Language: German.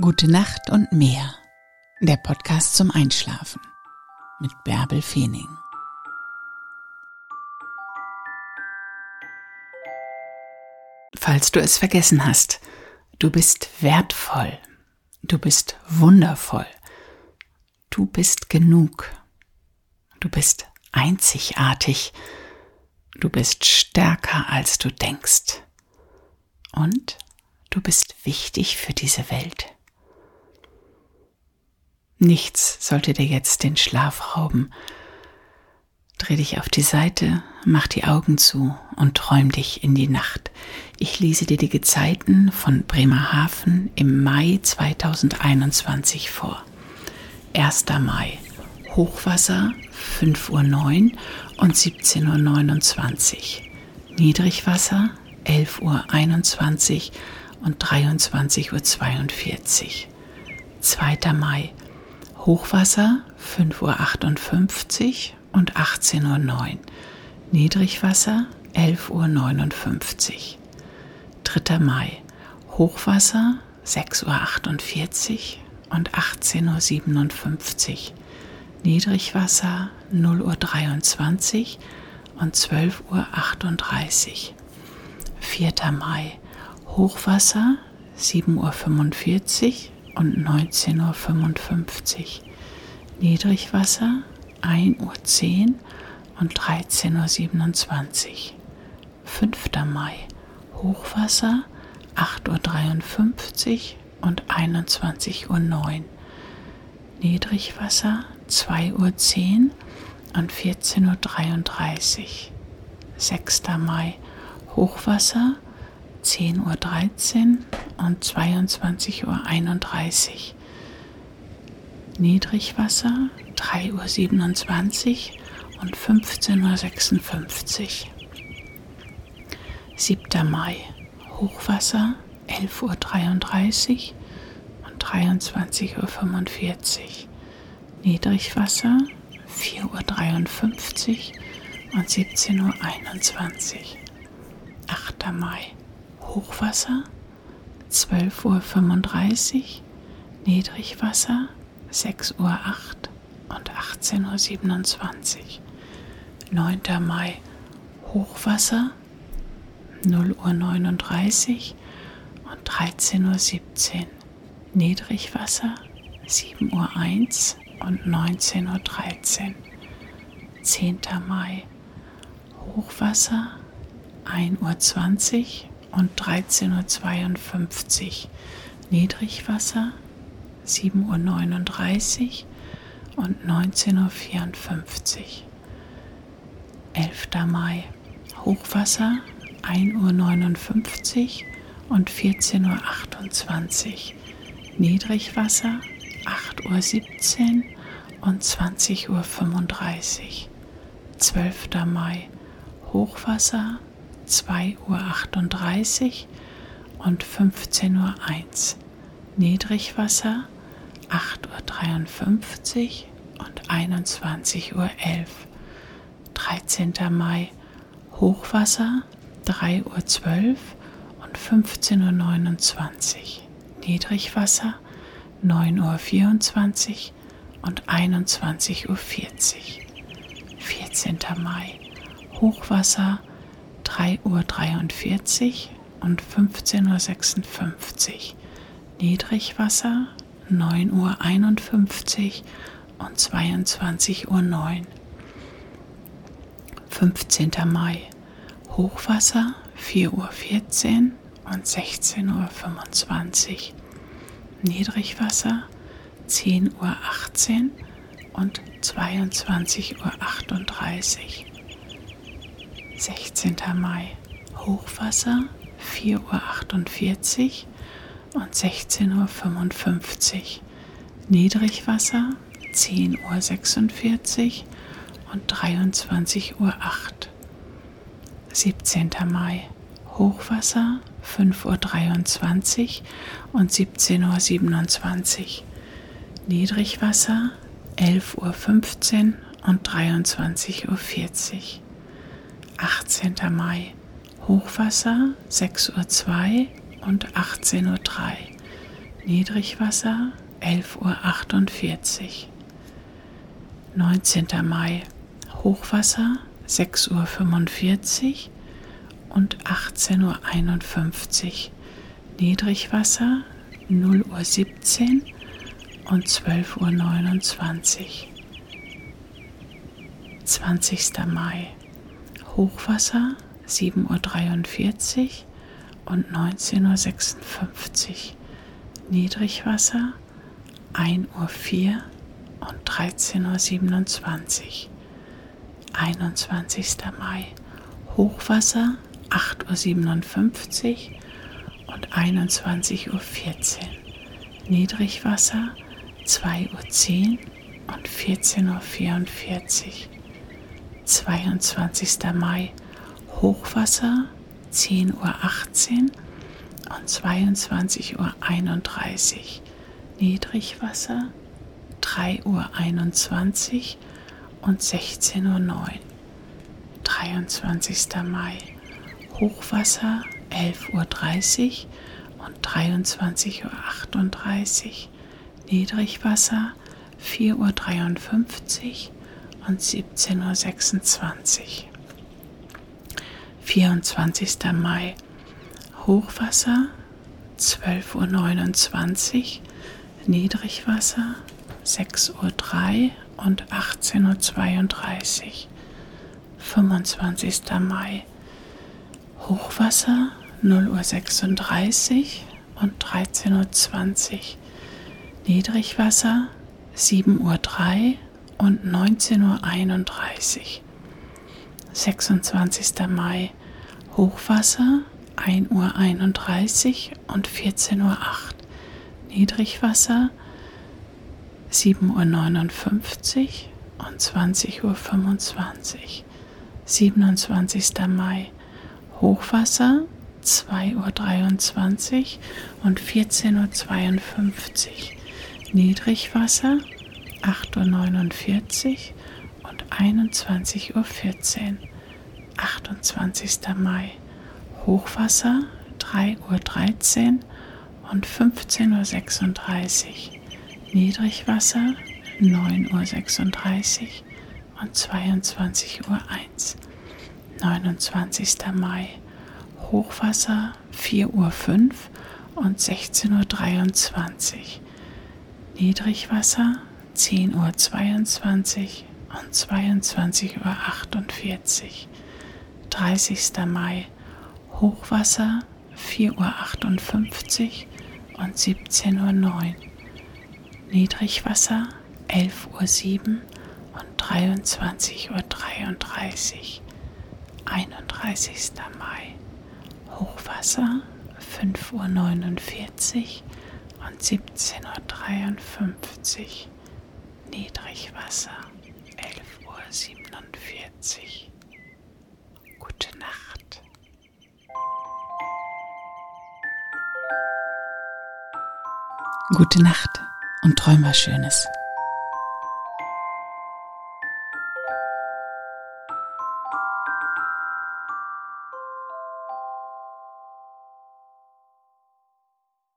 Gute Nacht und mehr. Der Podcast zum Einschlafen mit Bärbel Feening. Falls du es vergessen hast, du bist wertvoll. Du bist wundervoll. Du bist genug. Du bist einzigartig. Du bist stärker, als du denkst. Und du bist wichtig für diese Welt. Nichts sollte dir jetzt den Schlaf rauben. Dreh dich auf die Seite, mach die Augen zu und träum dich in die Nacht. Ich lese dir die Gezeiten von Bremerhaven im Mai 2021 vor. 1. Mai. Hochwasser 5.09 Uhr und 17.29 Uhr. Niedrigwasser 11.21 Uhr und 23.42 Uhr. 2. Mai. Hochwasser 5.58 Uhr und 18.09 Uhr. Niedrigwasser 11.59 Uhr. 3. Mai. Hochwasser 6.48 Uhr und 18.57 Uhr. Niedrigwasser 0.23 Uhr und 12.38 Uhr. 4. Mai. Hochwasser 7.45 Uhr und 19.55 Uhr. Niedrigwasser 1.10 Uhr und 13.27 Uhr. 5. Mai Hochwasser 8.53 Uhr und 21.09 Uhr. Niedrigwasser 2.10 Uhr und 14.33 Uhr. 6. Mai Hochwasser 10.13 Uhr und 22.31 Uhr. Niedrigwasser 3.27 Uhr und 15.56 Uhr. 7. Mai Hochwasser 11.33 Uhr und 23.45 Uhr. Niedrigwasser 4.53 Uhr und 17.21 Uhr. 8. Mai Hochwasser 12.35 Uhr, Niedrigwasser 6.08 Uhr und 18.27 Uhr. 9. Mai Hochwasser 0.39 Uhr und 13.17 Uhr. Niedrigwasser 7.01 Uhr und 19.13 Uhr. 10. Mai Hochwasser 1.20 Uhr und 13.52 Uhr Niedrigwasser, 7.39 Uhr und 19.54 Uhr. 11. Mai Hochwasser, 1.59 Uhr und 14.28 Uhr. Niedrigwasser, 8.17 Uhr und 20.35 Uhr. 12. Mai Hochwasser, 2.38 Uhr und 15.01 Uhr. Niedrigwasser 8.53 Uhr und 21.11 Uhr. 13. Mai Hochwasser 3.12 Uhr und 15.29 Uhr. Niedrigwasser 9.24 Uhr und 21.40 Uhr. 14. Mai Hochwasser 3.12 3.43 Uhr und 15.56 Uhr. Niedrigwasser 9.51 Uhr und 22.09 Uhr. 15. Mai Hochwasser 4.14 Uhr und 16.25 Uhr. Niedrigwasser 10.18 Uhr und 22.38 Uhr. 16. Mai Hochwasser 4.48 Uhr und 16.55 Uhr. Niedrigwasser 10.46 Uhr und 23.08 Uhr. 17. Mai Hochwasser 5.23 Uhr und 17.27 Uhr. Niedrigwasser 11.15 Uhr und 23.40 Uhr. 18. Mai Hochwasser 6.02 Uhr und 18.03 Uhr. Niedrigwasser 11.48 Uhr. 19. Mai Hochwasser 6.45 Uhr und 18.51 Uhr. Niedrigwasser 0 Uhr 17 und 12.29 Uhr. 20. Mai Hochwasser 7.43 Uhr und 19.56 Uhr. Niedrigwasser 1.04 Uhr und 13.27 Uhr. 21. Mai Hochwasser 8.57 Uhr und 21.14 Uhr. Niedrigwasser 2.10 Uhr und 14.44 Uhr. 22. Mai Hochwasser 10.18 Uhr und 22.31 Uhr. Niedrigwasser 3.21 Uhr und 16.09 Uhr. 23. Mai Hochwasser 11.30 Uhr und 23.38 Uhr. Niedrigwasser 4.53 Uhr und 17.26 Uhr. 24. Mai Hochwasser 12.29 Uhr, Niedrigwasser 6.03 Uhr und 18.32 Uhr. 25. Mai Hochwasser 0.36 Uhr und 13.20 Uhr. Niedrigwasser 7.03 Uhr und 19.31 Uhr. 26. Mai Hochwasser 1.31 Uhr und 14.08 Uhr. Niedrigwasser 7.59 Uhr und 20.25 Uhr. 27. Mai Hochwasser 2.23 Uhr und 14.52 Uhr. Niedrigwasser 8.49 Uhr und 21.14 Uhr. 28. Mai Hochwasser 3.13 Uhr und 15.36 Uhr. Niedrigwasser 9.36 Uhr und 22.01 Uhr. 29. Mai Hochwasser 4.05 Uhr und 16.23 Uhr. Niedrigwasser 10.22 Uhr und 22.48 Uhr. 30. Mai Hochwasser 4.58 Uhr und 17.09 Uhr. Niedrigwasser 11.07 Uhr und 23.33 Uhr. 31. Mai Hochwasser 5.49 Uhr und 17.53 Uhr. Niedrigwasser 11.47 Uhr. Gute Nacht. Gute Nacht und träum was Schönes.